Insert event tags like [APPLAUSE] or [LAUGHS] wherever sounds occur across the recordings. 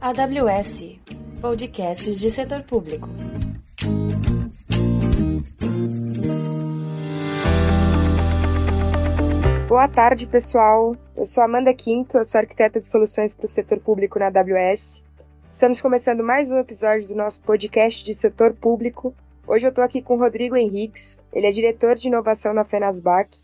AWS Podcasts de Setor Público. Boa tarde, pessoal. Eu sou Amanda Quinto, eu sou arquiteta de soluções para o setor público na AWS. Estamos começando mais um episódio do nosso podcast de setor público. Hoje eu estou aqui com o Rodrigo Henriques, ele é diretor de inovação na Fenasbac,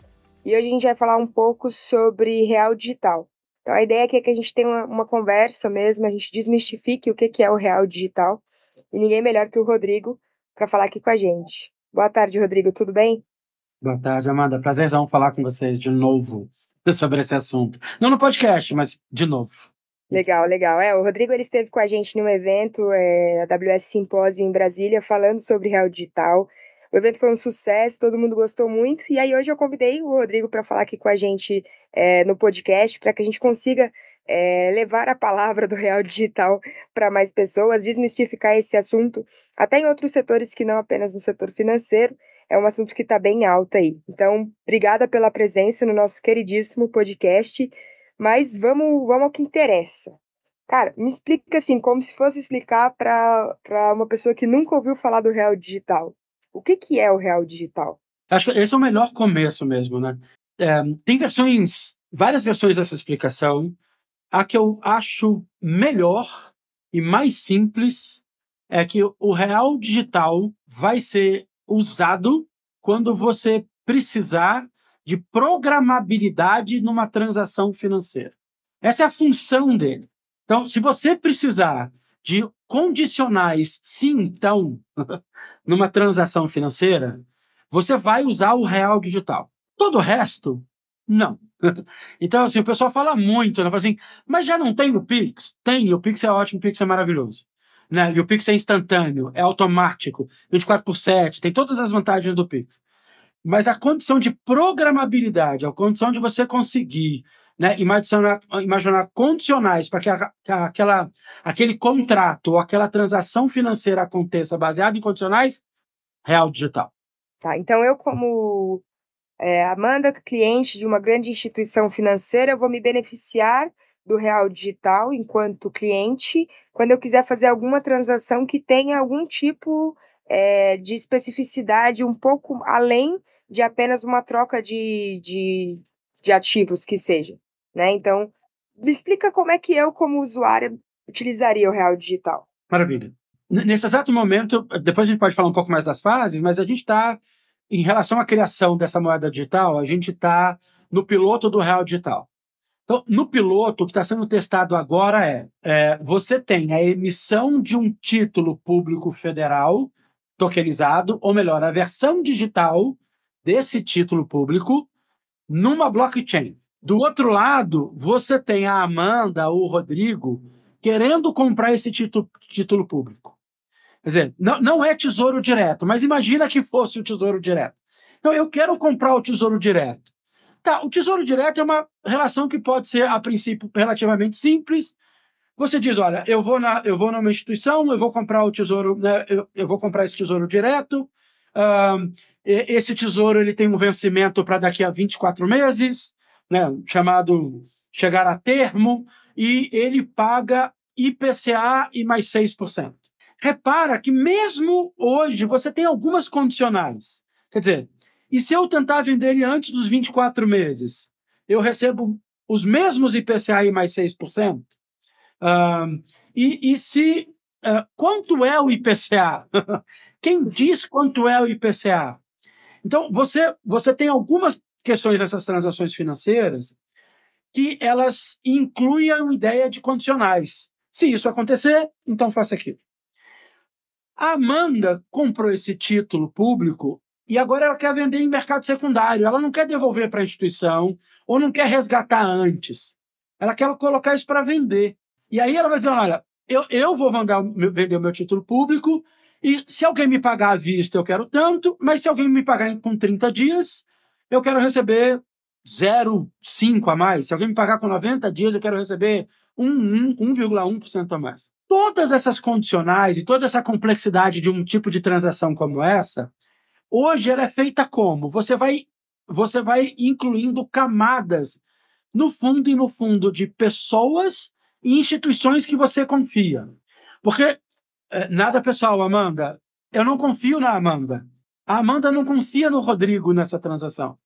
e hoje a gente vai falar um pouco sobre real digital. Então a ideia aqui é que a gente tenha uma, uma conversa mesmo, a gente desmistifique o que, que é o real digital, e ninguém melhor que o Rodrigo para falar aqui com a gente. Boa tarde, Rodrigo, tudo bem? Boa tarde, Amanda. Prazerzão falar com vocês de novo [LAUGHS] sobre esse assunto. Não no podcast, mas de novo. Legal, legal. É, o Rodrigo ele esteve com a gente num evento, é, a AWS Simpósio em Brasília, falando sobre real digital. O evento foi um sucesso, todo mundo gostou muito. E aí hoje eu convidei o Rodrigo para falar aqui com a gente é, no podcast, para que a gente consiga é, levar a palavra do real digital para mais pessoas, desmistificar esse assunto, até em outros setores que não apenas no setor financeiro é um assunto que está bem alto aí. Então, obrigada pela presença no nosso queridíssimo podcast, mas vamos, vamos ao que interessa. Cara, me explica assim, como se fosse explicar para uma pessoa que nunca ouviu falar do real digital. O que, que é o real digital? Acho que esse é o melhor começo mesmo, né? É, tem versões, várias versões dessa explicação. A que eu acho melhor e mais simples é que o real digital vai ser usado quando você precisar de programabilidade numa transação financeira. Essa é a função dele. Então, se você precisar de condicionais sim, então, [LAUGHS] numa transação financeira, você vai usar o real digital. Todo o resto, não. [LAUGHS] Então, assim, o pessoal fala muito, né? Fala assim, mas já não tem o Pix? Tem, o Pix é ótimo, o Pix é maravilhoso né? E o Pix é instantâneo, é automático, 24 por 7, tem todas as vantagens do Pix. Mas a condição de programabilidade, a condição de você conseguir né, imaginar, imaginar condicionais para que, a, que aquela, aquele contrato ou aquela transação financeira aconteça baseado em condicionais, real digital. Tá, então eu como é, Amanda, cliente de uma grande instituição financeira, eu vou me beneficiar do Real Digital enquanto cliente, quando eu quiser fazer alguma transação que tenha algum tipo é, de especificidade um pouco além de apenas uma troca de, de, de ativos que seja. Né? Então, me explica como é que eu, como usuário, utilizaria o Real Digital. Maravilha. Nesse exato momento, depois a gente pode falar um pouco mais das fases, mas a gente está, em relação à criação dessa moeda digital, a gente está no piloto do Real Digital. Então, no piloto, o que está sendo testado agora é, é, você tem a emissão de um título público federal tokenizado, ou melhor, a versão digital desse título público numa blockchain. Do outro lado, você tem a Amanda ou o Rodrigo querendo comprar esse título, título público. Quer dizer, não, não é tesouro direto, mas imagina que fosse o tesouro direto. Então, eu quero comprar o tesouro direto. Tá, o tesouro direto é uma relação que pode ser, a princípio, relativamente simples. Você diz, olha, eu vou, na, eu vou numa instituição, eu vou comprar o tesouro, né, eu, eu vou comprar esse tesouro direto. Uh, esse tesouro ele tem um vencimento para daqui a 24 meses, né, chamado chegar a termo, e ele paga IPCA e mais 6%. Repara que mesmo hoje você tem algumas condicionais. Quer dizer, e se eu tentar vender ele antes dos 24 meses, eu recebo os mesmos IPCA mais 6%? Uh, e, e se. Uh, quanto é o IPCA? [LAUGHS] Quem diz quanto é o IPCA? Então, você, você tem algumas questões dessas transações financeiras que elas incluem a ideia de condicionais. Se isso acontecer, então faça aquilo. A Amanda comprou esse título público e agora ela quer vender em mercado secundário. Ela não quer devolver para a instituição ou não quer resgatar antes. Ela quer colocar isso para vender. E aí ela vai dizer: olha, eu, eu vou mandar, vender o meu título público e se alguém me pagar à vista, eu quero tanto, mas se alguém me pagar com 30 dias, eu quero receber 0,5 a mais. Se alguém me pagar com 90 dias, eu quero receber 1,1% a mais. Todas essas condicionais e toda essa complexidade de um tipo de transação como essa, Hoje ela é feita como? Você vai, você vai incluindo camadas no fundo e no fundo de pessoas e instituições que você confia. Porque é, nada pessoal, Amanda. Eu não confio na Amanda. A Amanda não confia no Rodrigo nessa transação.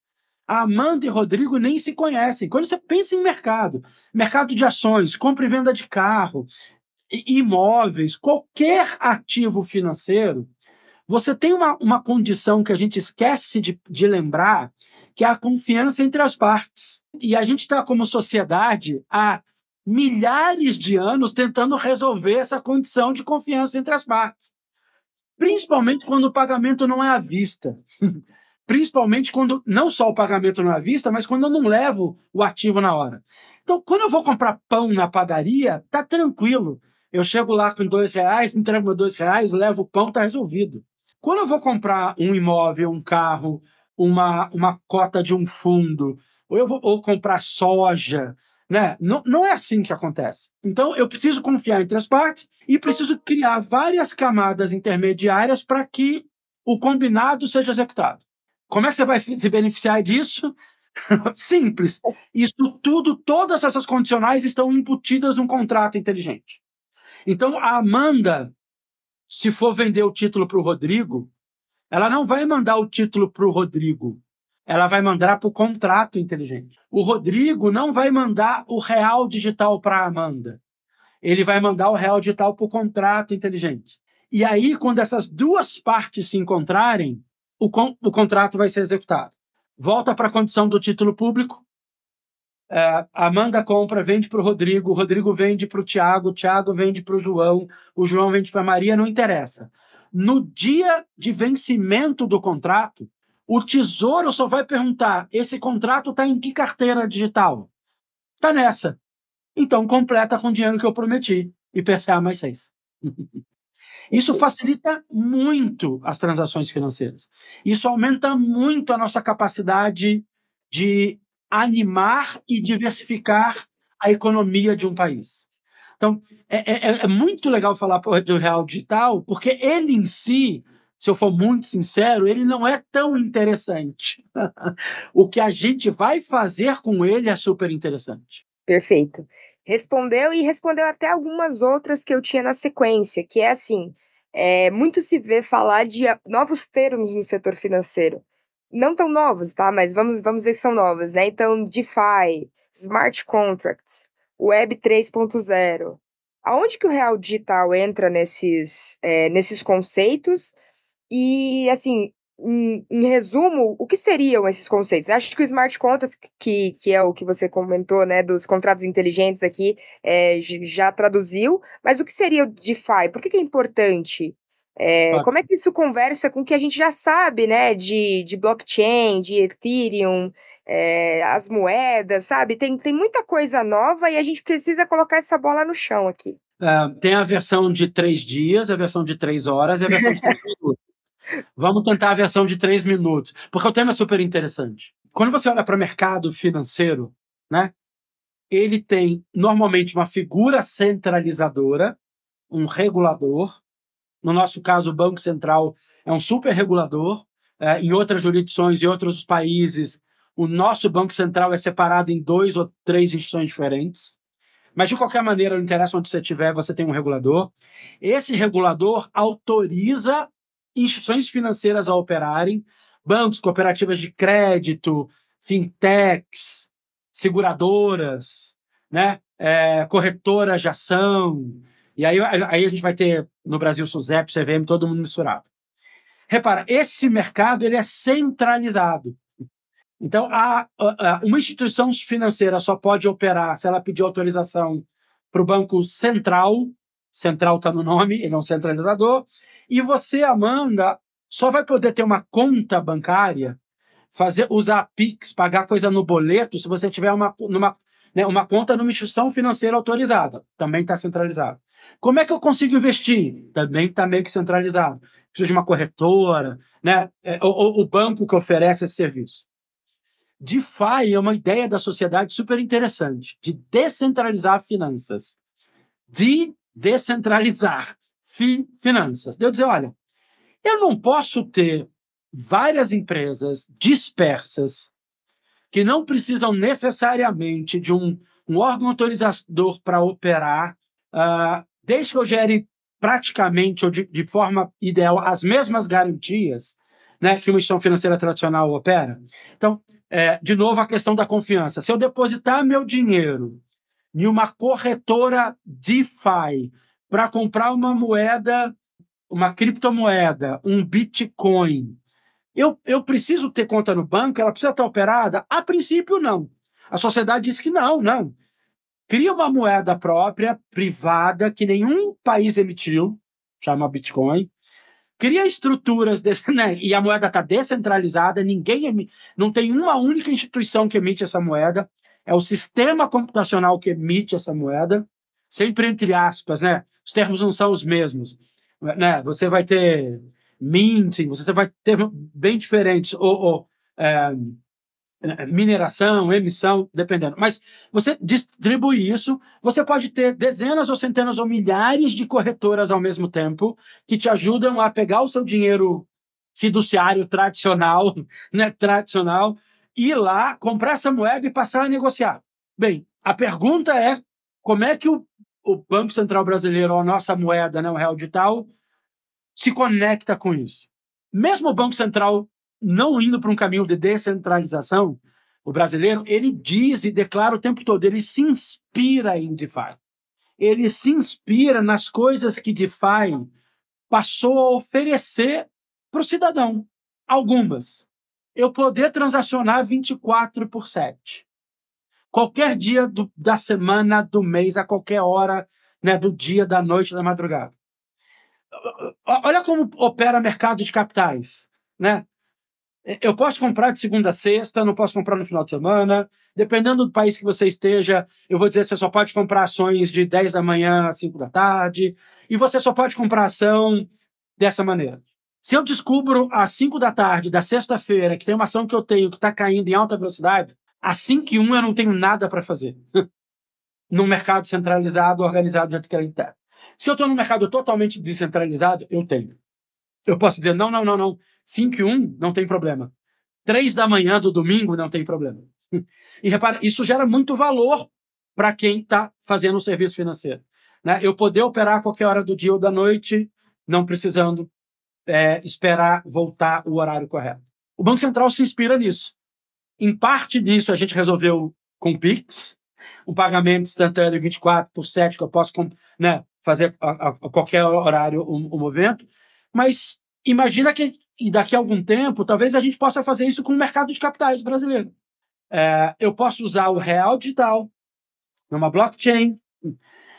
A Amanda e Rodrigo nem se conhecem. Quando você pensa em mercado, mercado de ações, compra e venda de carro, imóveis, qualquer ativo financeiro, você tem uma, uma condição que a gente esquece de, de lembrar, que é a confiança entre as partes. E a gente está, como sociedade, há milhares de anos tentando resolver essa condição de confiança entre as partes. Principalmente quando o pagamento não é à vista. [LAUGHS] Principalmente quando não só o pagamento não é à vista, mas quando eu não levo o ativo na hora. Então, quando eu vou comprar pão na padaria, tá tranquilo. Eu chego lá com dois reais, entrego meus dois reais, levo o pão, tá resolvido. Quando eu vou comprar um imóvel, um carro, uma, uma cota de um fundo, ou eu vou ou comprar soja, né? Não, não é assim que acontece. Então, eu preciso confiar entre as partes e preciso criar várias camadas intermediárias para que o combinado seja executado. Como é que você vai se beneficiar disso? [LAUGHS] Simples. Isso tudo, todas essas condicionais estão embutidas num contrato inteligente. Então, a Amanda se for vender o título para o Rodrigo, ela não vai mandar o título para o Rodrigo. Ela vai mandar para o contrato inteligente. O Rodrigo não vai mandar o real digital para a Amanda. Ele vai mandar o real digital para o contrato inteligente. E aí, quando essas duas partes se encontrarem, o, con o contrato vai ser executado. Volta para a condição do título público, é, Amanda compra, vende para o Rodrigo, o Rodrigo vende para o Tiago, o Tiago vende para o João, o João vende para a Maria, não interessa. No dia de vencimento do contrato, o tesouro só vai perguntar: esse contrato está em que carteira digital? Está nessa. Então completa com o dinheiro que eu prometi. e PCA mais seis. [LAUGHS] Isso facilita muito as transações financeiras. Isso aumenta muito a nossa capacidade de animar e diversificar a economia de um país. Então, é, é, é muito legal falar do real digital, porque ele em si, se eu for muito sincero, ele não é tão interessante. [LAUGHS] o que a gente vai fazer com ele é super interessante. Perfeito. Respondeu e respondeu até algumas outras que eu tinha na sequência, que é assim, é, muito se vê falar de novos termos no setor financeiro não tão novos, tá? Mas vamos, vamos dizer que são novos, né? Então, DeFi, Smart Contracts, Web 3.0. Aonde que o real digital entra nesses, é, nesses conceitos? E, assim, em, em, resumo, o que seriam esses conceitos? Acho que o Smart Contracts, que, que é o que você comentou, né, dos contratos inteligentes aqui, é, já traduziu, mas o que seria o DeFi? Por que, que é importante é, como é que isso conversa com o que a gente já sabe, né, de, de blockchain, de Ethereum, é, as moedas, sabe? Tem, tem muita coisa nova e a gente precisa colocar essa bola no chão aqui. É, tem a versão de três dias, a versão de três horas e a versão de [LAUGHS] três minutos. Vamos tentar a versão de três minutos, porque o tema é super interessante. Quando você olha para o mercado financeiro, né, ele tem normalmente uma figura centralizadora, um regulador, no nosso caso, o Banco Central é um super regulador. É, em outras jurisdições, em outros países, o nosso Banco Central é separado em dois ou três instituições diferentes. Mas, de qualquer maneira, não interessa onde você estiver, você tem um regulador. Esse regulador autoriza instituições financeiras a operarem, bancos, cooperativas de crédito, fintechs, seguradoras, né? É, corretoras de ação, e aí, aí a gente vai ter no Brasil SUSEP, CVM, todo mundo misturado. Repara, esse mercado ele é centralizado. Então, a, a, uma instituição financeira só pode operar se ela pedir autorização para o Banco Central, central está no nome, ele é um centralizador, e você, Amanda, só vai poder ter uma conta bancária, fazer, usar Pix, pagar coisa no boleto, se você tiver uma, numa, né, uma conta numa instituição financeira autorizada. Também está centralizado. Como é que eu consigo investir? Também está meio que centralizado. Preciso de uma corretora, né? É, ou, o banco que oferece esse serviço. DeFi é uma ideia da sociedade super interessante, de descentralizar finanças. De descentralizar fi finanças. De eu dizer, olha, eu não posso ter várias empresas dispersas, que não precisam necessariamente de um, um órgão autorizador para operar, uh, desde que eu gere praticamente ou de, de, forma ideal as mesmas garantias né, que uma instituição financeira tradicional opera. Então, é, de novo, a questão da confiança. Se eu depositar meu dinheiro em uma corretora DeFi para comprar uma moeda, uma criptomoeda, um Bitcoin, eu, eu preciso ter conta no banco? Ela precisa estar operada? A princípio, não. A sociedade diz que não, não. Cria uma moeda própria, privada, que nenhum país emitiu, chama Bitcoin. Cria estruturas, [LAUGHS] né? e a moeda está descentralizada, ninguém não tem uma única instituição que emite essa moeda. É o sistema computacional que emite essa moeda, sempre entre aspas, né? Os termos não são os mesmos. Né? Você vai ter minting, você vai ter bem diferentes, ou, ou é, mineração, emissão, dependendo. Mas você distribui isso, você pode ter dezenas ou centenas ou milhares de corretoras ao mesmo tempo que te ajudam a pegar o seu dinheiro fiduciário tradicional, [LAUGHS] né, tradicional, ir lá, comprar essa moeda e passar a negociar. Bem, a pergunta é como é que o, o Banco Central Brasileiro, a nossa moeda, né, o real digital, se conecta com isso. Mesmo o Banco Central não indo para um caminho de descentralização, o brasileiro, ele diz e declara o tempo todo, ele se inspira em DeFi. Ele se inspira nas coisas que DeFi passou a oferecer para o cidadão. Algumas. Eu poder transacionar 24 por 7. Qualquer dia do, da semana, do mês, a qualquer hora, né, do dia, da noite, da madrugada olha como opera mercado de capitais, né? Eu posso comprar de segunda a sexta, não posso comprar no final de semana. Dependendo do país que você esteja, eu vou dizer que você só pode comprar ações de 10 da manhã a 5 da tarde. E você só pode comprar ação dessa maneira. Se eu descubro às 5 da tarde da sexta-feira que tem uma ação que eu tenho que está caindo em alta velocidade, às 5 e 1 eu não tenho nada para fazer. [LAUGHS] Num mercado centralizado, organizado do jeito que ele está. Se eu estou num mercado totalmente descentralizado, eu tenho. Eu posso dizer, não, não, não, não. 5 e 1 não tem problema. 3 da manhã do domingo não tem problema. [LAUGHS] E repara, isso gera muito valor para quem está fazendo o serviço financeiro. Né? Eu poder operar a qualquer hora do dia ou da noite, não precisando é, esperar voltar o horário correto. O Banco Central se inspira nisso. Em parte disso, a gente resolveu com o Pix, um pagamento instantâneo 24 por 7 que eu posso né, fazer a, a, qualquer horário o, o movimento, mas imagina que daqui a algum tempo, talvez a gente possa fazer isso com o mercado de capitais brasileiro. É, eu posso usar o real digital numa blockchain.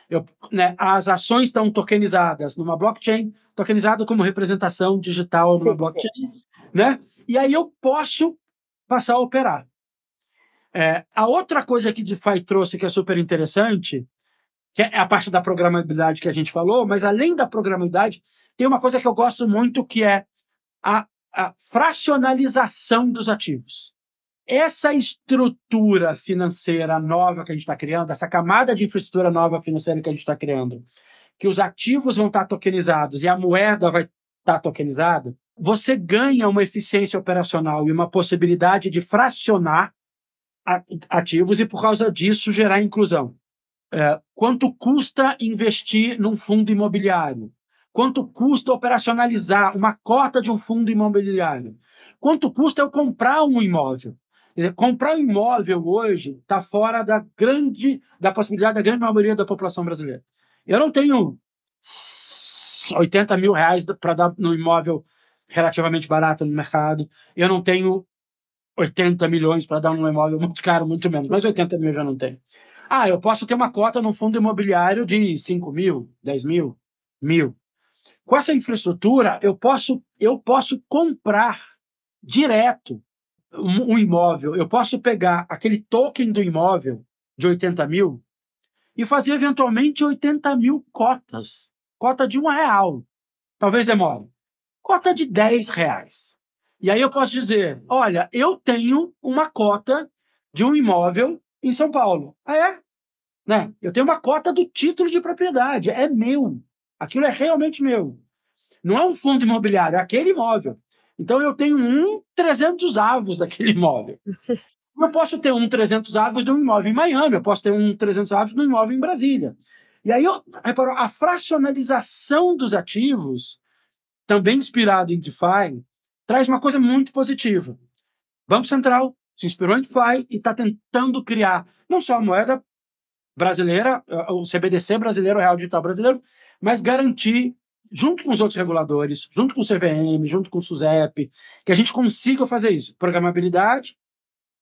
Eu, né, as ações estão tokenizadas numa blockchain, tokenizado como representação digital numa sim, blockchain, sim. né? E aí eu posso passar a operar. É, a outra coisa que DeFi trouxe que é super interessante que é a parte da programabilidade que a gente falou, mas além da programabilidade, tem uma coisa que eu gosto muito que é a, a fracionalização dos ativos. Essa estrutura financeira nova que a gente está criando, essa camada de infraestrutura nova financeira que a gente está criando, que os ativos vão estar tá tokenizados e a moeda vai estar tá tokenizada, você ganha uma eficiência operacional e uma possibilidade de fracionar ativos e, por causa disso, gerar inclusão. É, quanto custa investir num fundo imobiliário? Quanto custa operacionalizar uma cota de um fundo imobiliário? Quanto custa eu comprar um imóvel? Quer dizer, comprar um imóvel hoje está fora da grande, da possibilidade da grande maioria da população brasileira. Eu não tenho 80 mil reais para dar no imóvel relativamente barato no mercado. Eu não tenho 80 milhões para dar num imóvel muito caro, muito menos. Mas 80 mil eu já não tenho. Ah, eu posso ter uma cota no fundo imobiliário de 5 mil, 10 mil, mil. Com essa infraestrutura, eu posso, eu posso comprar direto um, um imóvel. Eu posso pegar aquele token do imóvel de 80 mil e fazer eventualmente 80 mil cotas. Cota de um real. Talvez demore. Cota de 10 reais. E aí eu posso dizer: olha, eu tenho uma cota de um imóvel em São Paulo. Ah, é? Né? Eu tenho uma cota do título de propriedade, é meu. Aquilo é realmente meu. Não é um fundo imobiliário, é aquele imóvel. Então eu tenho um 300 avos daquele imóvel. [LAUGHS] Eu posso ter um 300 avos de um imóvel em Miami, eu posso ter um 300 avos de um imóvel em Brasília. E aí, eu, reparou, a fracionalização dos ativos, também inspirado em DeFi, traz uma coisa muito positiva. Banco Central se inspirou em DeFi e está tentando criar não só a moeda brasileira, o CBDC brasileiro, o Real Digital brasileiro, mas garantir, junto com os outros reguladores, junto com o CVM, junto com o SUSEP, que a gente consiga fazer isso. Programabilidade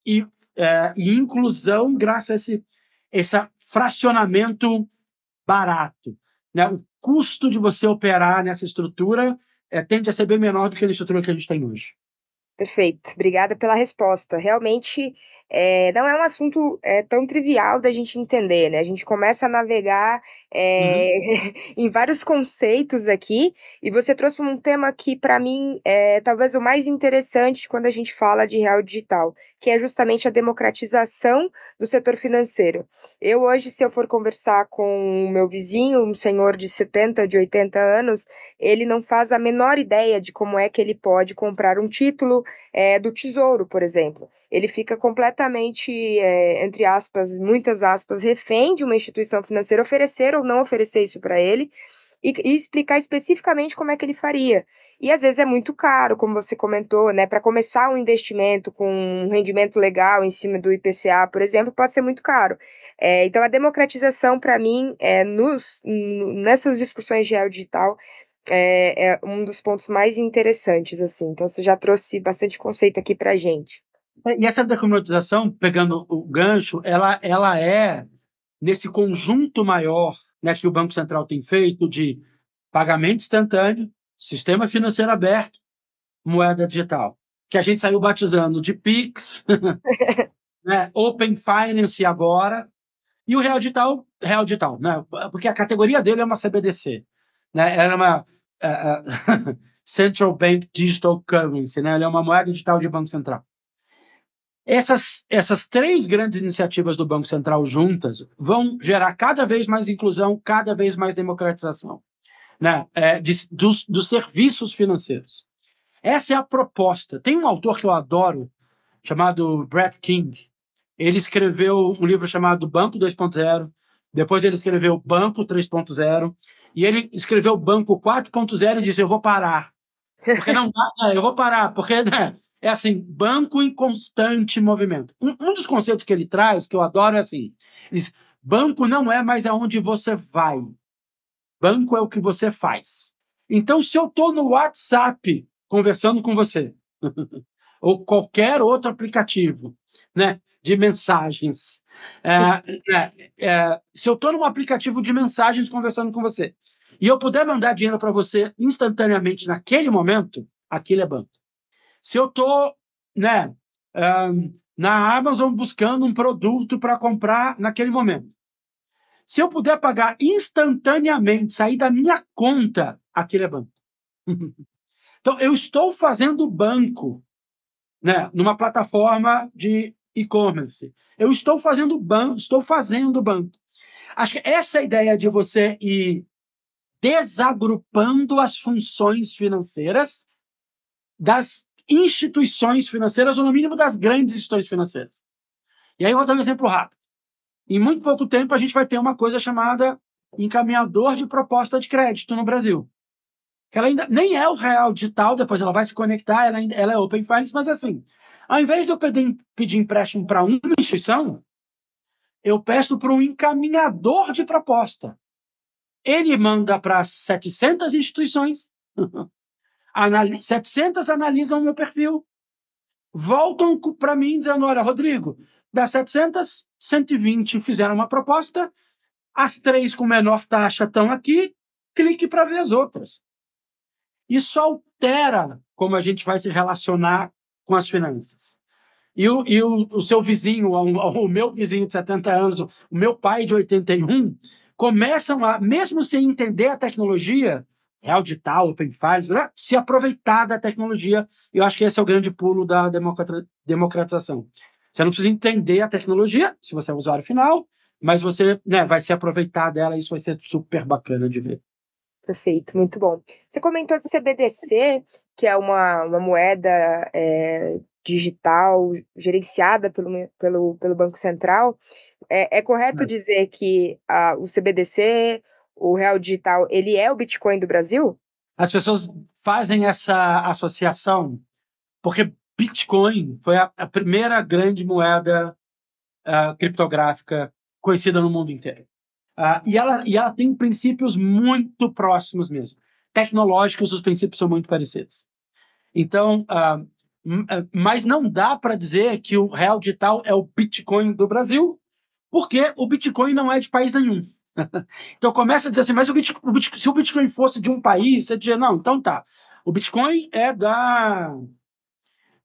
e, é, e inclusão graças a esse, esse fracionamento barato. Né? O custo de você operar nessa estrutura é, tende a ser bem menor do que a estrutura que a gente tem hoje. Perfeito, obrigada pela resposta. Realmente é, não é um assunto é, tão trivial da gente entender, né? A gente começa a navegar é, uhum. [LAUGHS] em vários conceitos aqui, e você trouxe um tema que, para mim, é talvez o mais interessante quando a gente fala de real digital, que é justamente a democratização do setor financeiro. Eu, hoje, se eu for conversar com o meu vizinho, um senhor de 70, de 80 anos, ele não faz a menor ideia de como é que ele pode comprar um título é, do Tesouro, por exemplo ele fica completamente, é, entre aspas, muitas aspas, refém de uma instituição financeira oferecer ou não oferecer isso para ele. E, e, explicar especificamente como é que ele faria. E às vezes é muito caro, como você comentou, né? Para começar um investimento com um rendimento legal em cima do IPCA, por exemplo, pode ser muito caro. É, então a democratização, para mim, é, nos, nessas discussões de real digital, é, é, um dos pontos mais interessantes, assim. Então você já trouxe bastante conceito aqui para gente. E essa democratização, pegando o gancho, ela, ela é nesse conjunto maior né, que o Banco Central tem feito de pagamento instantâneo, sistema financeiro aberto, moeda digital, que a gente saiu batizando de PIX, [LAUGHS] né, Open Finance agora, e o Real Digital, Real Digital, né, porque a categoria dele é uma CBDC, né, era é uma uh, [LAUGHS] Central Bank Digital Currency, né, é uma moeda digital de Banco Central. Essas, essas três grandes iniciativas do Banco Central juntas vão gerar cada vez mais inclusão, cada vez mais democratização né, é, de, dos, dos serviços financeiros. Essa é a proposta. Tem um autor que eu adoro, chamado Brad King. Ele escreveu um livro chamado Banco 2.0, depois ele escreveu Banco 3.0, e ele escreveu Banco 4.0 e disse: Eu vou parar. Porque não dá, né, eu vou parar, porque né, é assim, banco em constante movimento. Um, um, dos conceitos que ele traz, que eu adoro, é assim: diz, banco não é mais aonde você vai, banco é o que você faz. Então, se eu estou no WhatsApp conversando com você, [LAUGHS] ou qualquer outro aplicativo né, de mensagens, é, é, é, se eu estou num aplicativo de mensagens conversando com você, e eu puder mandar dinheiro para você instantaneamente naquele momento, aquele é banco. Se eu estou né, um, na Amazon buscando um produto para comprar naquele momento, se eu puder pagar instantaneamente, sair da minha conta, aquele é banco. [LAUGHS] então, eu estou fazendo banco né, numa plataforma de e-commerce. Eu estou fazendo banco, estou fazendo banco. Acho que essa é ideia de você ir desagrupando as funções financeiras das instituições financeiras, ou no mínimo das grandes instituições financeiras. E aí eu vou dar um exemplo rápido. Em muito pouco tempo, a gente vai ter uma coisa chamada encaminhador de proposta de crédito no Brasil. Que ela ainda nem é o real digital, depois ela vai se conectar, ela, ainda, ela é Open Finance, mas assim, ao invés de eu pedir, pedir empréstimo para uma instituição, eu peço para um encaminhador de proposta. Ele manda para 700 instituições [LAUGHS] 700 analisam o meu perfil, voltam para mim dizendo: olha, Rodrigo, das 700, 120 fizeram uma proposta, as três com menor taxa estão aqui, clique para ver as outras. Isso altera como a gente vai se relacionar com as finanças. E o, e o, o seu vizinho, o, o, meu vizinho de 70 anos, o meu pai de 81, começam a, mesmo sem entender a tecnologia, Real Digital, Open Files, né? se aproveitar da tecnologia. Eu acho que esse é o grande pulo da democratização. Você não precisa entender a tecnologia, se você é usuário final, mas você né, vai se aproveitar dela e isso vai ser super bacana de ver. Perfeito, muito bom. Você comentou de CBDC, que é uma, uma moeda é, digital gerenciada pelo, pelo, pelo Banco Central. É, é correto é. dizer que a, o CBDC, o real digital, ele é o Bitcoin do Brasil? As pessoas fazem essa associação porque Bitcoin foi a, a primeira grande moeda uh, criptográfica conhecida no mundo inteiro. Uh, e, ela, e ela tem princípios muito próximos mesmo. Tecnológicos, os princípios são muito parecidos. Então, uh, mas não dá para dizer que o real digital é o Bitcoin do Brasil, porque o Bitcoin não é de país nenhum. [LAUGHS] então começa a dizer assim, mas o Bitcoin, o Bitcoin, se o Bitcoin fosse de um país, você dizer, não, então tá. O Bitcoin é da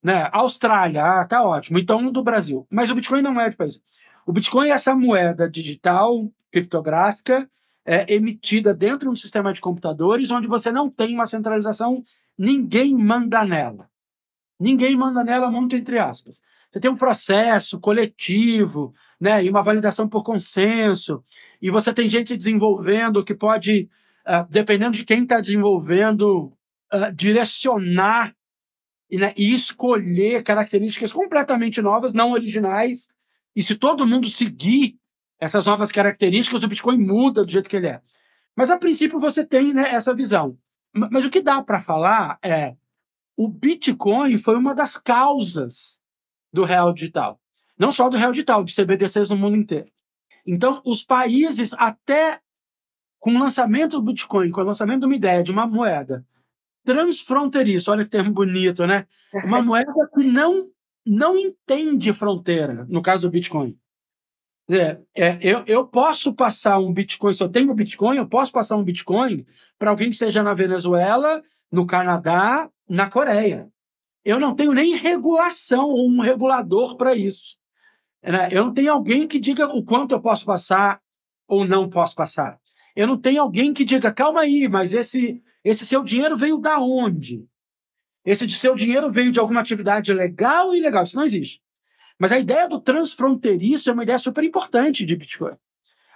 né, Austrália, ah, tá ótimo, então do Brasil. Mas o Bitcoin não é de país. O Bitcoin é essa moeda digital, criptográfica, é, emitida dentro de um sistema de computadores onde você não tem uma centralização, ninguém manda nela. Ninguém manda nela muito entre aspas. Você tem um processo coletivo, né, e uma validação por consenso, e você tem gente desenvolvendo que pode, uh, dependendo de quem está desenvolvendo, uh, direcionar e, né, e escolher características completamente novas, não originais. E se todo mundo seguir essas novas características, o Bitcoin muda do jeito que ele é. Mas a princípio você tem né, essa visão. Mas o que dá para falar é o Bitcoin foi uma das causas do real digital. Não só do real digital, de CBDCs no mundo inteiro. Então, os países, até com o lançamento do Bitcoin, com o lançamento de uma ideia, de uma moeda transfronteiriça, olha que termo bonito, né? Uma [LAUGHS] moeda que não, não entende fronteira, no caso do Bitcoin. É, é, eu, eu posso passar um Bitcoin, se eu tenho Bitcoin, eu posso passar um Bitcoin para alguém que seja na Venezuela, no Canadá, na Coreia. Eu não tenho nem regulação ou um regulador para isso. Né? Eu não tenho alguém que diga o quanto eu posso passar ou não posso passar. Eu não tenho alguém que diga, calma aí, mas esse, esse seu dinheiro veio da onde? Esse seu dinheiro veio de alguma atividade legal ou ilegal? Isso não existe. Mas a ideia do transfronteiriço é uma ideia super importante de Bitcoin.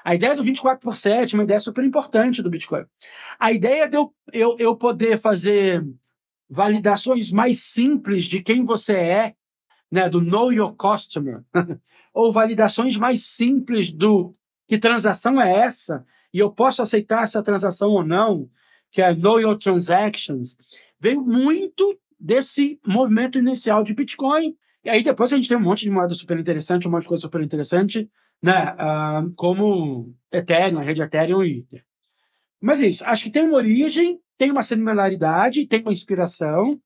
A ideia do 24 por 7 é uma ideia super importante do Bitcoin. A ideia de eu, eu, eu poder fazer validações mais simples de quem você é, né, do Know Your Customer, [LAUGHS] ou validações mais simples do que transação é essa, e eu posso aceitar essa transação ou não, que é Know Your Transactions, veio muito desse movimento inicial de Bitcoin. E aí depois a gente tem um monte de moeda super interessante, um monte de coisa super interessante, né? Uh, como Ethereum, a rede Ethereum e Ether. Mas é isso, acho que tem uma origem, tem uma similaridade, tem uma inspiração,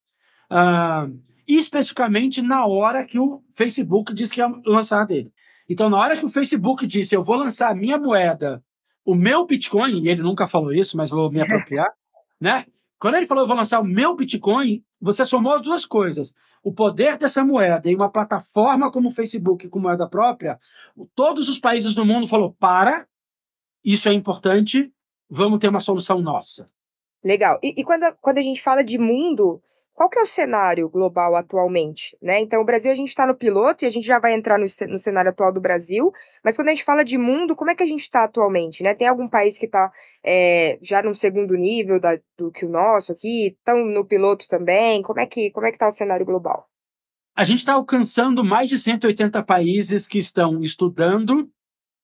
uh, especificamente na hora que o Facebook disse que ia lançar dele. Então, na hora que o Facebook disse, eu vou lançar a minha moeda, o meu Bitcoin, e ele nunca falou isso, mas vou me [LAUGHS] apropriar, né? Quando ele falou, eu vou lançar o meu Bitcoin, você somou as duas coisas. O poder dessa moeda em uma plataforma como o Facebook com moeda própria, todos os países do mundo falou, para, isso é importante, vamos ter uma solução nossa. Legal. E, e quando, quando a gente fala de mundo, qual que é o cenário global atualmente? Né? Então, o Brasil a gente está no piloto e a gente já vai entrar no, no, cenário atual do Brasil, mas quando a gente fala de mundo, como é que a gente está atualmente? Né? Tem algum país que está é, já no segundo nível da, do que o nosso aqui? Estão no piloto também? Como é que como é que está o cenário global? A gente está alcançando mais de 180 países que estão estudando,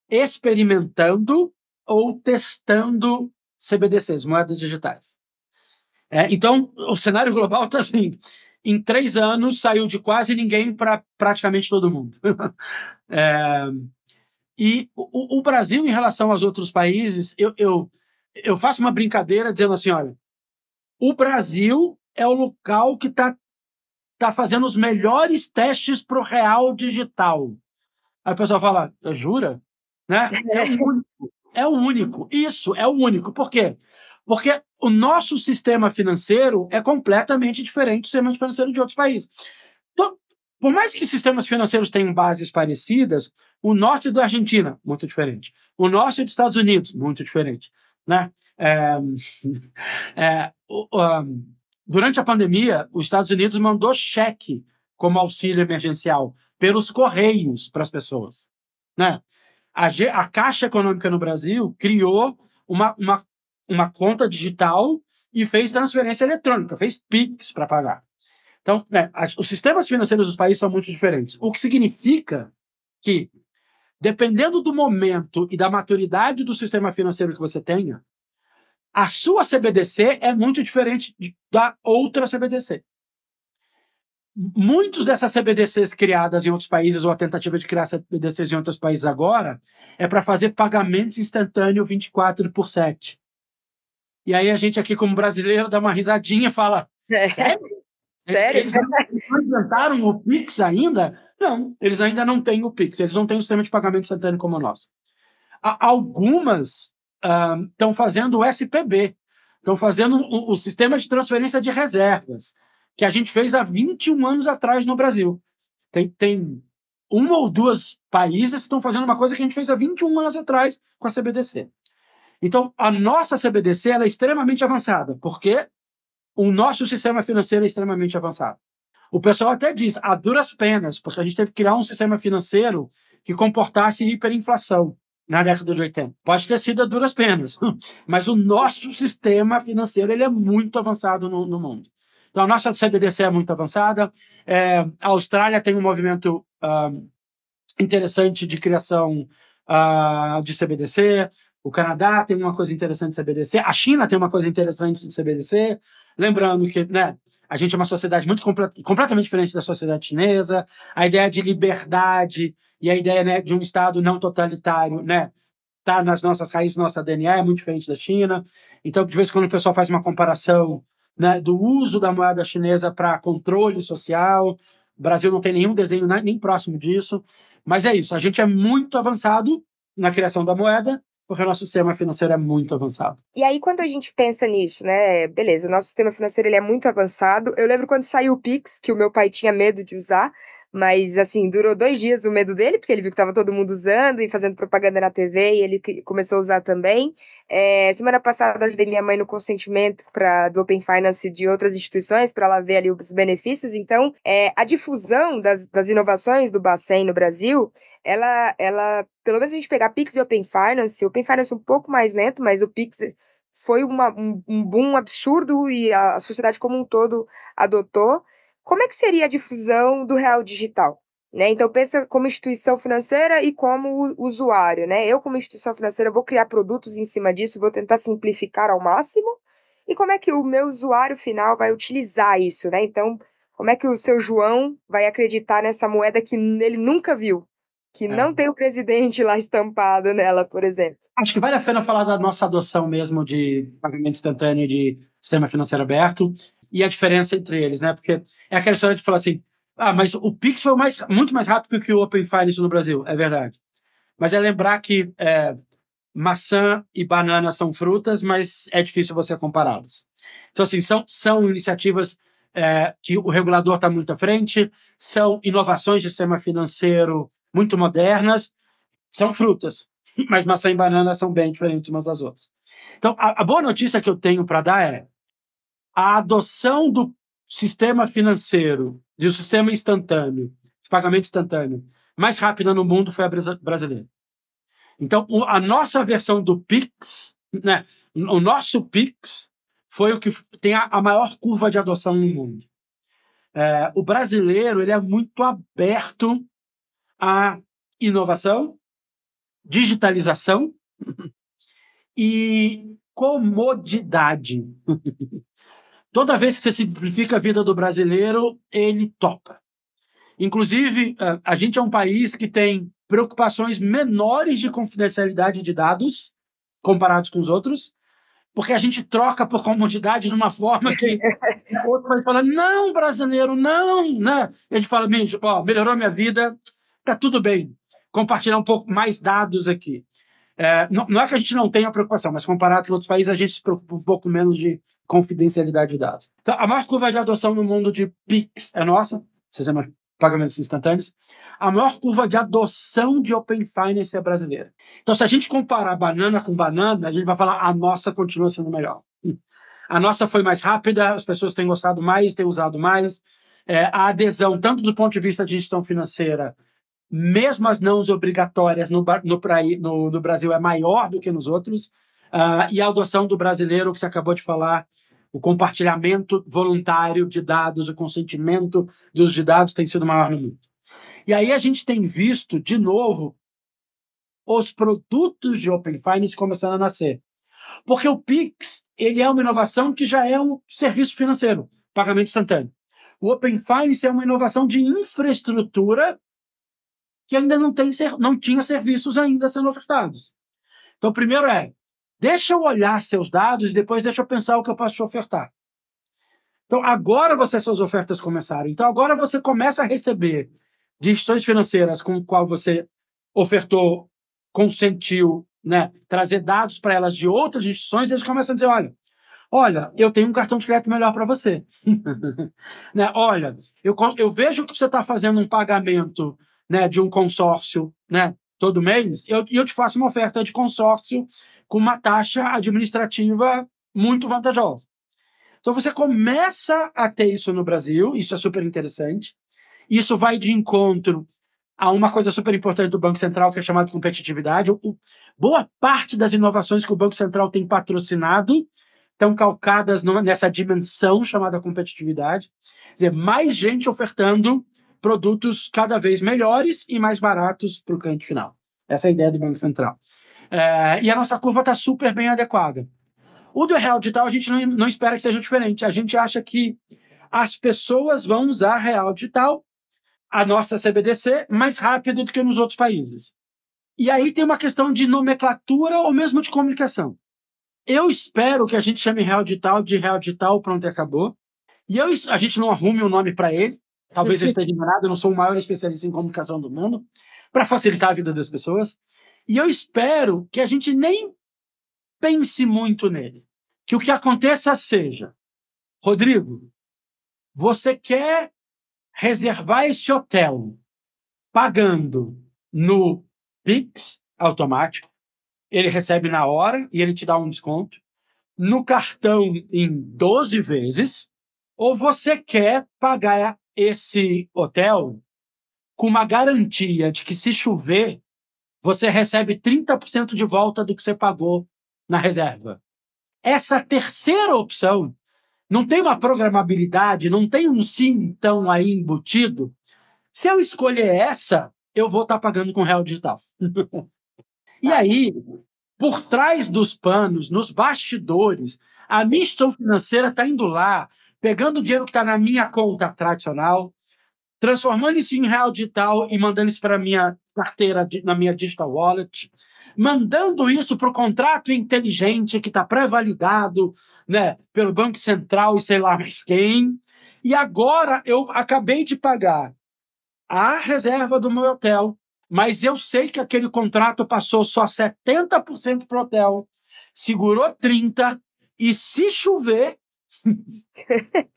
experimentando ou testando CBDCs, moedas digitais. É, então, o cenário global está assim: em três anos saiu de quase ninguém para praticamente todo mundo. [LAUGHS] é, e o, o, Brasil, em relação aos outros países, eu, eu, eu faço uma brincadeira dizendo assim: olha, o Brasil é o local que está tá fazendo os melhores testes para o real digital. Aí o pessoal fala, jura? Né? É o único. É o único. Isso, é o único. Por quê? Porque o nosso sistema financeiro é completamente diferente do sistema financeiro de outros países. Então, por mais que sistemas financeiros tenham bases parecidas, o norte da Argentina, muito diferente. O norte dos Estados Unidos, muito diferente. Né? É, [LAUGHS] é, um, durante a pandemia, os Estados Unidos mandou cheque como auxílio emergencial pelos correios para as pessoas. Né? A, a Caixa Econômica no Brasil criou uma, uma uma conta digital e fez transferência eletrônica, fez PIX para pagar. Então, né, os sistemas financeiros dos países são muito diferentes. O que significa que, dependendo do momento e da maturidade do sistema financeiro que você tenha, a sua CBDC é muito diferente da outra CBDC. Muitos dessas CBDCs criadas em outros países, ou a tentativa de criar CBDCs em outros países agora, é para fazer pagamentos instantâneos 24 por 7. E aí a gente aqui, como brasileiro, dá uma risadinha e fala: é. Sério? [LAUGHS] Sério? Eles não inventaram o Pix ainda? Não, eles ainda não têm o Pix, eles não têm um sistema de pagamento instantâneo como o nosso. Algumas estão uh, fazendo o SPB, estão fazendo o, o, sistema de transferência de reservas, que a gente fez há 21 anos atrás no Brasil. Tem, tem uma ou duas países que estão fazendo uma coisa que a gente fez há 21 anos atrás com a CBDC. Então, a nossa CBDC é extremamente avançada, porque o nosso sistema financeiro é extremamente avançado. O pessoal até diz, a duras penas, porque a gente teve que criar um sistema financeiro que comportasse hiperinflação na década de 80. Pode ter sido a duras penas, [LAUGHS] mas o nosso sistema financeiro ele é muito avançado no, no mundo. Então, a nossa CBDC é muito avançada. É, a Austrália tem um movimento uh, interessante de criação uh, de CBDC. O Canadá tem uma coisa interessante de CBDC. A China tem uma coisa interessante de CBDC. Lembrando que né, a gente é uma sociedade muito completamente diferente da sociedade chinesa. A ideia de liberdade e a ideia né, de um Estado não totalitário né, está nas nossas raízes, nossa DNA é muito diferente da China. Então, de vez em quando o pessoal faz uma comparação né, do uso da moeda chinesa para controle social. O Brasil não tem nenhum desenho nem próximo disso. Mas é isso, a gente é muito avançado na criação da moeda, porque o nosso sistema financeiro é muito avançado. E aí, quando a gente pensa nisso, né? Beleza, nosso sistema financeiro ele é muito avançado. Eu lembro quando saiu o Pix, que o meu pai tinha medo de usar, mas, assim, durou dois dias o medo dele, porque ele viu que estava todo mundo usando e fazendo propaganda na TV, e ele começou a usar também. É, semana passada, ajudei minha mãe no consentimento pra, do Open Finance de outras instituições, para ela ver ali os benefícios. Então, é, a difusão das, das inovações do Bacen no Brasil, ela, ela, pelo menos a gente pegar Pix e Open Finance, o Open Finance é um pouco mais lento, mas o Pix foi uma, um, um boom absurdo e a, a sociedade como um todo adotou como é que seria a difusão do real digital? Né? Então pensa como instituição financeira e como usuário, né? Eu como instituição financeira vou criar produtos em cima disso, vou tentar simplificar ao máximo. E como é que o meu usuário final vai utilizar isso, né? Então, como é que o seu João vai acreditar nessa moeda que ele nunca viu, que é. não tem o presidente lá estampado nela, por exemplo? Acho que vale a pena falar da nossa adoção mesmo de pagamento instantâneo de sistema financeiro aberto e a diferença entre eles, né? Porque é aquela história de falar assim, ah, mas o Pix foi mais, muito mais rápido que o Open Finance no Brasil. É verdade. Mas é lembrar que é, maçã e banana são frutas, mas é difícil você compará-las. Então, assim, são, são iniciativas é, que o regulador está muito à frente, são inovações de sistema financeiro muito modernas, são frutas, mas maçã e banana são bem diferentes umas das outras. Então, a, a boa notícia que eu tenho para dar é a adoção do sistema financeiro, de um sistema instantâneo, de pagamento instantâneo, mais rápida no mundo foi a brasileira. Então, a nossa versão do Pix, né, o nosso Pix foi o que tem a, maior curva de adoção no mundo. É, o brasileiro ele é muito aberto à inovação, digitalização [LAUGHS] e comodidade. [LAUGHS] Toda vez que você simplifica a vida do brasileiro, ele topa. Inclusive, a gente é um país que tem preocupações menores de confidencialidade de dados comparados com os outros, porque a gente troca por comodidade de uma forma que [LAUGHS] o outro vai falar, não, brasileiro, não, né? E a gente fala, ó, melhorou minha vida, tá tudo bem. Compartilhar um pouco mais dados aqui. É, não, não, é que a gente não tenha preocupação, mas comparado com outros países, a gente se preocupa um pouco menos de confidencialidade de dados. Então, a maior curva de adoção no mundo de PIX é nossa, sistema de pagamentos instantâneos. A maior curva de adoção de Open Finance é brasileira. Então, se a gente comparar banana com banana, a gente vai falar a nossa continua sendo melhor. A nossa foi mais rápida, as pessoas têm gostado mais, têm usado mais. É, a adesão, tanto do ponto de vista de gestão financeira, mesmo as não obrigatórias no, no, no, no, Brasil é maior do que nos outros, uh, e a adoção do brasileiro, que você acabou de falar, o compartilhamento voluntário de dados, o consentimento dos de dados tem sido maior no mundo. E aí a gente tem visto, de novo, os produtos de Open Finance começando a nascer. Porque o Pix ele é uma inovação que já é um serviço financeiro, pagamento instantâneo. O Open Finance é uma inovação de infraestrutura que ainda não, tem, não tinha serviços ainda sendo ofertados. Então, primeiro é, deixa eu olhar seus dados e depois deixa eu pensar o que eu posso te ofertar. Então, agora você, suas ofertas começaram. Então, agora você começa a receber de instituições financeiras com qual você ofertou, consentiu, né, trazer dados para elas de outras instituições, eles começam a dizer, olha, olha, eu tenho um cartão de crédito melhor para você. [LAUGHS] né, olha, eu, eu vejo que você está fazendo um pagamento né, de um consórcio né, todo mês, e eu, eu te faço uma oferta de consórcio com uma taxa administrativa muito vantajosa. Então você começa a ter isso no Brasil, isso é super interessante. Isso vai de encontro a uma coisa super importante do Banco Central, que é chamada competitividade. O, boa parte das inovações que o Banco Central tem patrocinado estão calcadas nessa dimensão chamada competitividade. Quer dizer, mais gente ofertando produtos cada vez melhores e mais baratos para o cliente final. Essa é a ideia do Banco Central. É, e a nossa curva está super bem adequada. O do real digital a gente não, não, espera que seja diferente. A gente acha que as pessoas vão usar real digital, a nossa CBDC, mais rápido do que nos outros países. E aí tem uma questão de nomenclatura ou mesmo de comunicação. Eu espero que a gente chame real digital de real digital, pronto acabou. E eu, a gente não arrume um nome para ele, Talvez eu esteja enganado, eu não sou o maior especialista em comunicação do mundo, para facilitar a vida das pessoas. E eu espero que a gente nem pense muito nele. Que o que aconteça seja, Rodrigo, você quer reservar esse hotel pagando no Pix automático, ele recebe na hora e ele te dá um desconto, no cartão em 12 vezes, ou você quer pagar esse hotel com uma garantia de que se chover, você recebe 30% de volta do que você pagou na reserva. Essa terceira opção não tem uma programabilidade, não tem um sim então aí embutido. Se eu escolher essa, eu vou estar tá pagando com real digital. [LAUGHS] e aí, por trás dos panos, nos bastidores, a minha instituição financeira está indo lá, pegando o dinheiro que está na minha conta tradicional, transformando isso em real digital e mandando isso para a minha carteira, na minha digital wallet, mandando isso para o contrato inteligente que está pré-validado né, pelo Banco Central e sei lá mais quem. E agora eu acabei de pagar a reserva do meu hotel, mas eu sei que aquele contrato passou só 70% para o hotel, segurou 30%, e se chover, [LAUGHS]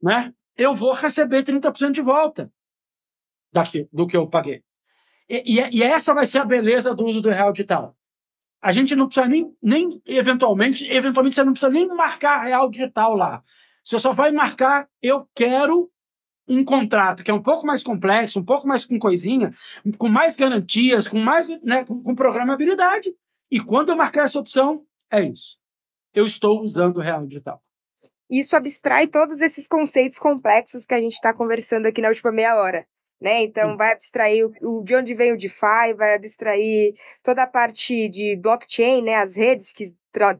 né? Eu vou receber 30% de volta daqui, do que eu paguei. E, e, essa vai ser a beleza do uso do real digital. A gente não precisa nem, nem eventualmente, eventualmente você não precisa nem marcar real digital lá. Você só vai marcar, eu quero um contrato que é um pouco mais complexo, um pouco mais com coisinha, com mais garantias, com mais né, com, com programabilidade. E quando eu marcar essa opção, é isso. Eu estou usando o real digital isso abstrai todos esses conceitos complexos que a gente está conversando aqui na última meia hora. Né? Então, vai abstrair o, o, de onde vem o DeFi, vai abstrair toda a parte de blockchain, né? as redes que tra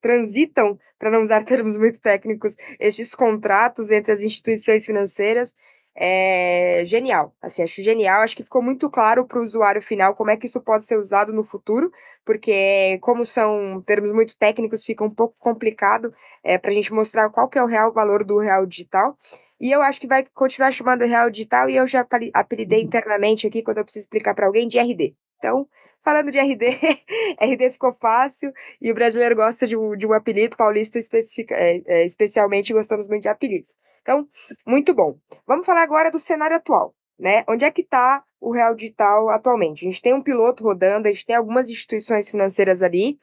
transitam, para não usar [LAUGHS] termos muito técnicos, esses contratos entre as instituições financeiras é genial. Assim, acho genial. Acho que ficou muito claro para o usuário final como é que isso pode ser usado no futuro, porque como são termos muito técnicos, fica um pouco complicado é, para a gente mostrar qual que é o real valor do real digital. E eu acho que vai continuar chamando real digital e eu já apelidei internamente aqui quando eu preciso explicar para alguém de RD. Então, falando de RD, [LAUGHS] RD ficou fácil e o brasileiro gosta de um, de um apelido, paulista é, é, especialmente gostamos muito de apelidos. Então, muito bom. Vamos falar agora do cenário atual. Né? Onde é que está o Real Digital atualmente? A gente tem um piloto rodando, a gente tem algumas instituições financeiras ali.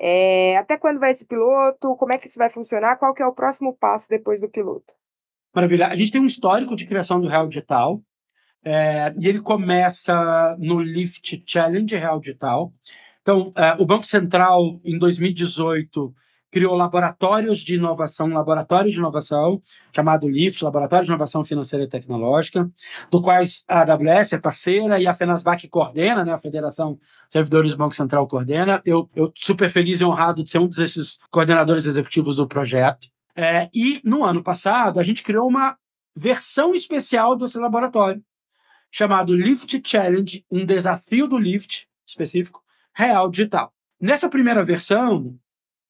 É, até quando vai esse piloto? Como é que isso vai funcionar? Qual que é o próximo passo depois do piloto? Maravilha. A gente tem um histórico de criação do Real Digital. É, e ele começa no Lift Challenge Real Digital. Então, é, o Banco Central, em 2018, criou laboratórios de inovação, um laboratório de inovação chamado LIFT, Laboratório de Inovação Financeira e Tecnológica, do quais a AWS é parceira e a FENASBAC coordena, né, a Federação Servidores do Banco Central coordena. Eu, eu super feliz e honrado de ser um desses coordenadores executivos do projeto. É, e no ano passado, a gente criou uma versão especial desse laboratório, chamado Lift Challenge, um desafio do Lift específico, real digital. Nessa primeira versão,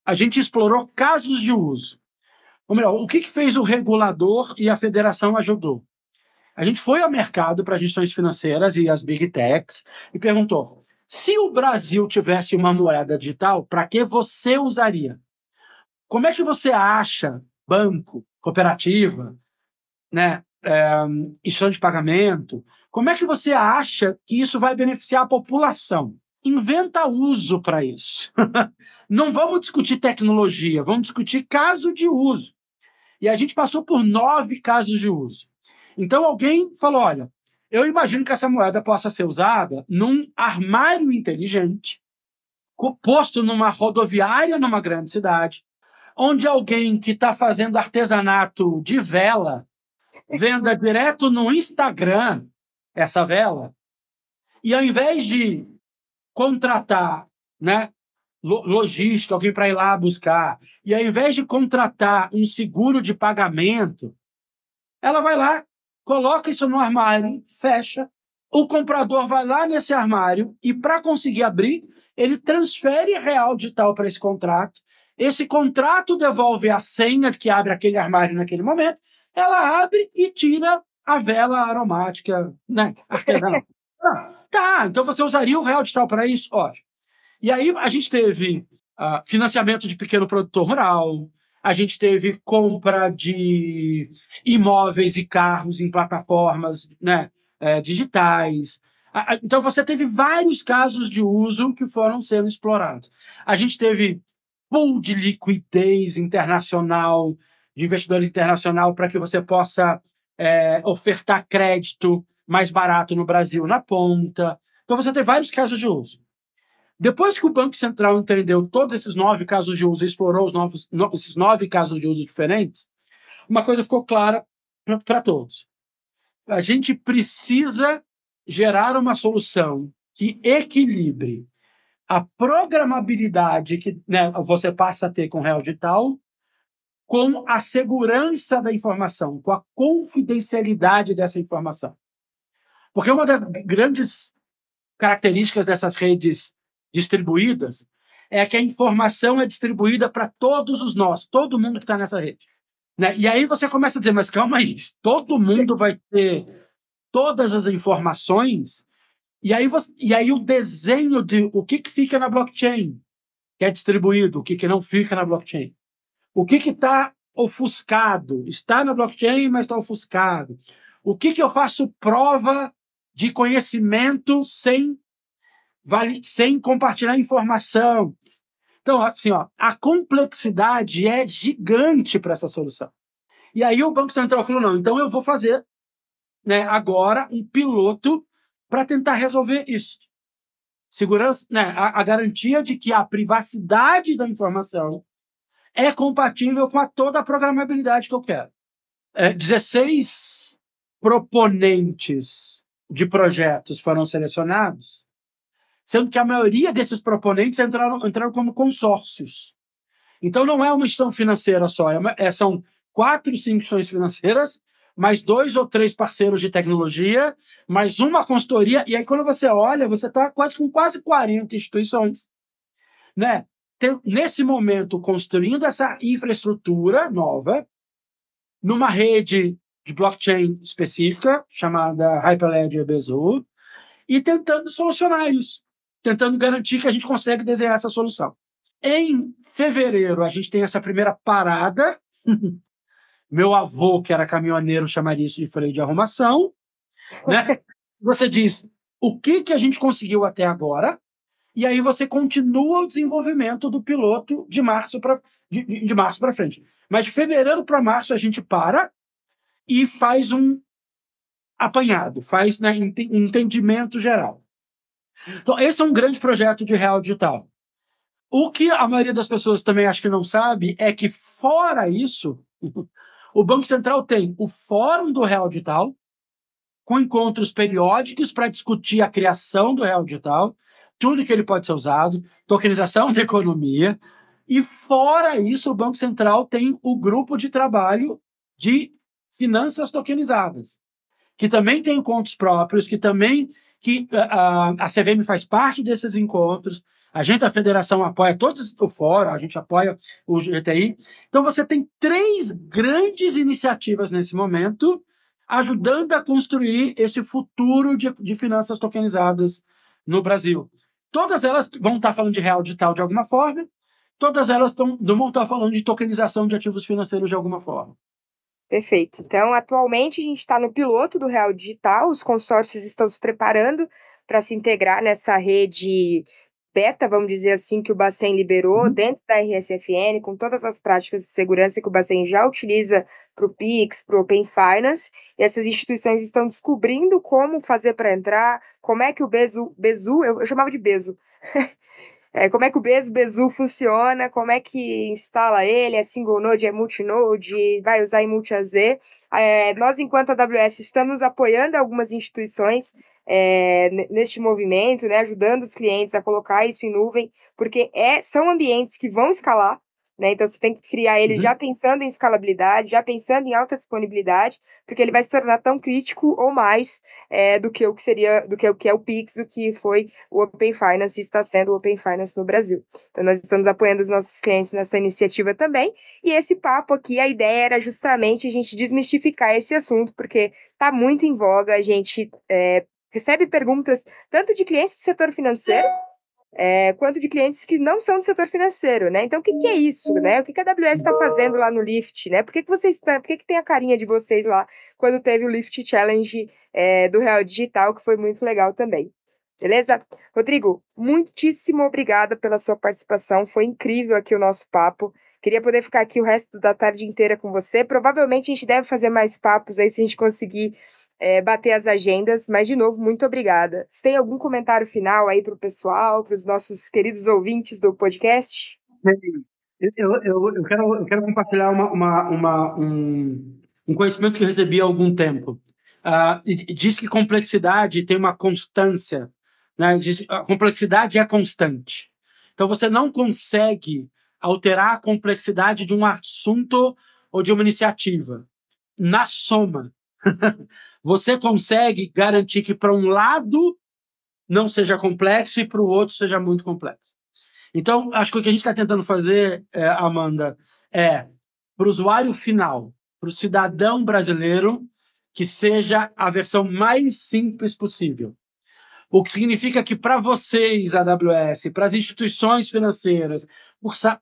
a gente explorou casos de uso. Ou melhor, o que, que fez o regulador e a federação ajudou? A gente foi ao mercado para as instituições financeiras e as big techs e perguntou: se o Brasil tivesse uma moeda digital, para que você usaria? Como é que você acha banco, cooperativa, né, é, instituição de pagamento? Como é que você acha que isso vai beneficiar a população? inventa uso para isso. [LAUGHS] Não vamos discutir tecnologia, vamos discutir caso de uso. E a gente passou por nove casos de uso. Então alguém falou: olha, eu imagino que essa moeda possa ser usada num armário inteligente, posto numa rodoviária numa grande cidade, onde alguém que está fazendo artesanato de vela venda direto no Instagram essa vela, e ao invés de contratar né, logística, alguém para ir lá buscar, e ao invés de contratar um seguro de pagamento, ela vai lá, coloca isso no armário, fecha, o comprador vai lá nesse armário e para conseguir abrir, ele transfere real digital para esse contrato. Esse contrato devolve a senha que abre aquele armário naquele momento. Ela abre e tira a vela aromática, né, artesanal. [LAUGHS] Tá, então você usaria o real digital para isso? Ótimo. E aí a gente teve uh, financiamento de pequeno produtor rural, a gente teve compra de imóveis e carros em plataformas né, é, digitais. Então você teve vários casos de uso que foram sendo explorados. A gente teve pool de liquidez internacional, de investidores internacional, para que você possa é, ofertar crédito mais barato no Brasil na ponta. Então você tem vários casos de uso. Depois que o Banco Central entendeu todos esses nove casos de uso e explorou os novos, no, esses nove casos de uso diferentes, uma coisa ficou clara para todos. A gente precisa gerar uma solução que equilibre a programabilidade que né, você passa a ter com o Real Digital com a segurança da informação, com a confidencialidade dessa informação. Porque uma das grandes características dessas redes distribuídas é que a informação é distribuída para todos os nós, todo mundo que está nessa rede. Né? E aí você começa a dizer, mas calma aí, todo mundo vai ter todas as informações, e aí, você, e aí o desenho de o que, que fica na blockchain, que é distribuído, o que, que não fica na blockchain. O que está ofuscado? Está na blockchain, mas está ofuscado. O que, que eu faço prova de conhecimento sem, sem compartilhar informação. Então, assim, ó, a complexidade é gigante para essa solução. E aí o Banco Central falou: não, então eu vou fazer né, agora um piloto para tentar resolver isso. Segurança, né, a, a, garantia de que a privacidade da informação é compatível com a toda a programabilidade que eu quero. É, 16 proponentes de projetos foram selecionados, sendo que a maioria desses proponentes entraram, entraram como consórcios. Então, não é uma instituição financeira só, é uma, é, são quatro, instituições financeiras, mais dois ou três parceiros de tecnologia, mais uma consultoria, e aí quando você olha, você está quase com quase 40 instituições. Né? Tem, nesse momento, construindo essa infraestrutura nova, numa rede de blockchain específica, chamada Hyperledger Bezoar, e tentando solucionar isso, tentando garantir que a gente consegue desenhar essa solução. Em fevereiro, a gente tem essa primeira parada. Meu avô, que era caminhoneiro, chamaria isso de freio de arrumação. Né? [LAUGHS] Você diz o que, que a gente conseguiu até agora, e aí você continua o desenvolvimento do piloto de março para de, de março para frente. Mas de fevereiro para março a gente para e faz um apanhado, faz né, um entendimento geral. Então, esse é um grande projeto de real digital. o que a maioria das pessoas também acho que não sabe é que, fora isso, [LAUGHS] o Banco Central tem o Fórum do Real Digital, com encontros periódicos para discutir a criação do Real Digital, tudo que ele pode ser usado, tokenização [LAUGHS] da economia, e fora isso, o Banco Central tem o grupo de trabalho de finanças tokenizadas, que também tem encontros próprios, que também que a, a CVM faz parte desses encontros, a gente, a federação, apoia todos o fórum, a gente apoia o GTI. Então, você tem três grandes iniciativas nesse momento, ajudando a construir esse futuro de, de finanças tokenizadas no Brasil. Todas elas vão estar falando de real digital de alguma forma, todas elas estão, vão estar falando de tokenização de ativos financeiros de alguma forma. Perfeito. Então, atualmente, a gente está no piloto do Real Digital, os consórcios estão se preparando para se integrar nessa rede beta, vamos dizer assim, que o Bacen liberou uhum. dentro da RSFN, com todas as práticas de segurança que o Bacen já utiliza para o PIX, para o Open Finance, e essas instituições estão descobrindo como fazer para entrar, como é que o Bezu, Bezu eu, eu chamava de Bezu, [LAUGHS] é, como é que o Bezu, Bezu funciona, como é que instala ele, é single node, é multinode, vai usar em multi-AZ. É, nós, enquanto AWS, estamos apoiando algumas instituições é, neste movimento, né, ajudando os clientes a colocar isso em nuvem, porque é, são ambientes que vão escalar, né, então você tem que criar ele uhum. já pensando em escalabilidade, já pensando em alta disponibilidade, porque ele vai se tornar tão crítico ou mais é, do que o que seria, do que o que é o Pix, do que foi o Open Finance e está sendo o Open Finance no Brasil. Então nós estamos apoiando os nossos clientes nessa iniciativa também, e esse papo aqui, a ideia era justamente a gente desmistificar esse assunto, porque está muito em voga, a gente é, recebe perguntas tanto de clientes do setor financeiro é, quanto de clientes que não são do setor financeiro, né? Então, o que, que é isso, né? O que, que a AWS está fazendo lá no Lift, né? Por que, que vocês estão, por que, que tem a carinha de vocês lá quando teve o Lift Challenge é, do Real Digital, que foi muito legal também. Beleza? Rodrigo, muitíssimo obrigada pela sua participação. Foi incrível aqui o nosso papo. Queria poder ficar aqui o resto da tarde inteira com você. Provavelmente a gente deve fazer mais papos aí se a gente conseguir é, bater as agendas, mas de novo, muito obrigada. Você tem algum comentário final aí para o pessoal, para os nossos queridos ouvintes do podcast? Eu, eu, eu, quero, eu quero compartilhar uma, uma, uma um, um, conhecimento que eu recebi há algum tempo. Uh, diz que complexidade tem uma constância. Né? Diz, a complexidade é constante. Então, você não consegue alterar a complexidade de um assunto ou de uma iniciativa. Na soma, [LAUGHS] você consegue garantir que para um lado não seja complexo e para o outro seja muito complexo. Então, acho que o que a gente está tentando fazer, é, Amanda, é para o usuário final, para o cidadão brasileiro, que seja a versão mais simples possível. O que significa que para vocês, AWS, para as instituições financeiras,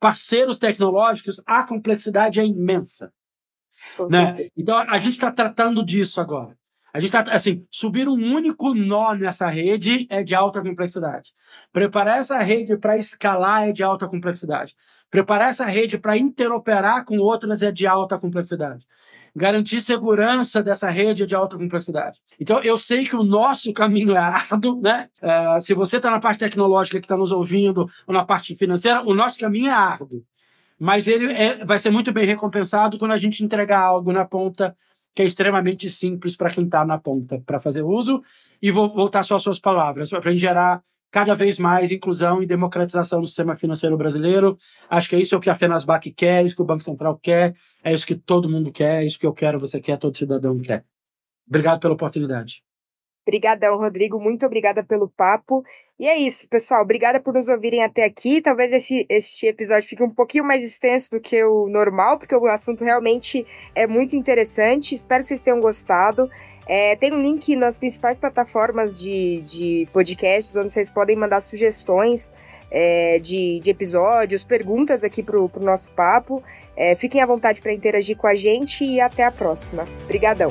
parceiros tecnológicos, a complexidade é imensa. Né? Então, a gente está tratando disso agora. A gente está, assim, subir um único nó nessa rede é de alta complexidade. Preparar essa rede para escalar é de alta complexidade. Preparar essa rede para interoperar com outras é de alta complexidade. Garantir segurança dessa rede é de alta complexidade. Então, eu sei que o nosso caminho é árduo, né? Uh, se você está na parte tecnológica que está nos ouvindo, ou na parte financeira, o nosso caminho é árduo. Mas ele é, vai ser muito bem recompensado quando a gente entregar algo na ponta que é extremamente simples para quem está na ponta para fazer uso. E vou voltar só às suas palavras, para gerar cada vez mais inclusão e democratização no sistema financeiro brasileiro. Acho que é isso que a FENASBAC quer, é isso que o Banco Central quer, é isso que todo mundo quer, é isso que eu quero, você quer, todo cidadão quer. Obrigado pela oportunidade. Obrigadão, Rodrigo. Muito obrigada pelo papo. E é isso, pessoal. Obrigada por nos ouvirem até aqui. Talvez esse, este episódio fique um pouquinho mais extenso do que o normal, porque o assunto realmente é muito interessante. Espero que vocês tenham gostado. É, tem um link nas principais plataformas de, de podcasts, onde vocês podem mandar sugestões é, de, de, episódios, perguntas aqui para o nosso papo. É, fiquem à vontade para interagir com a gente e até a próxima. Obrigadão.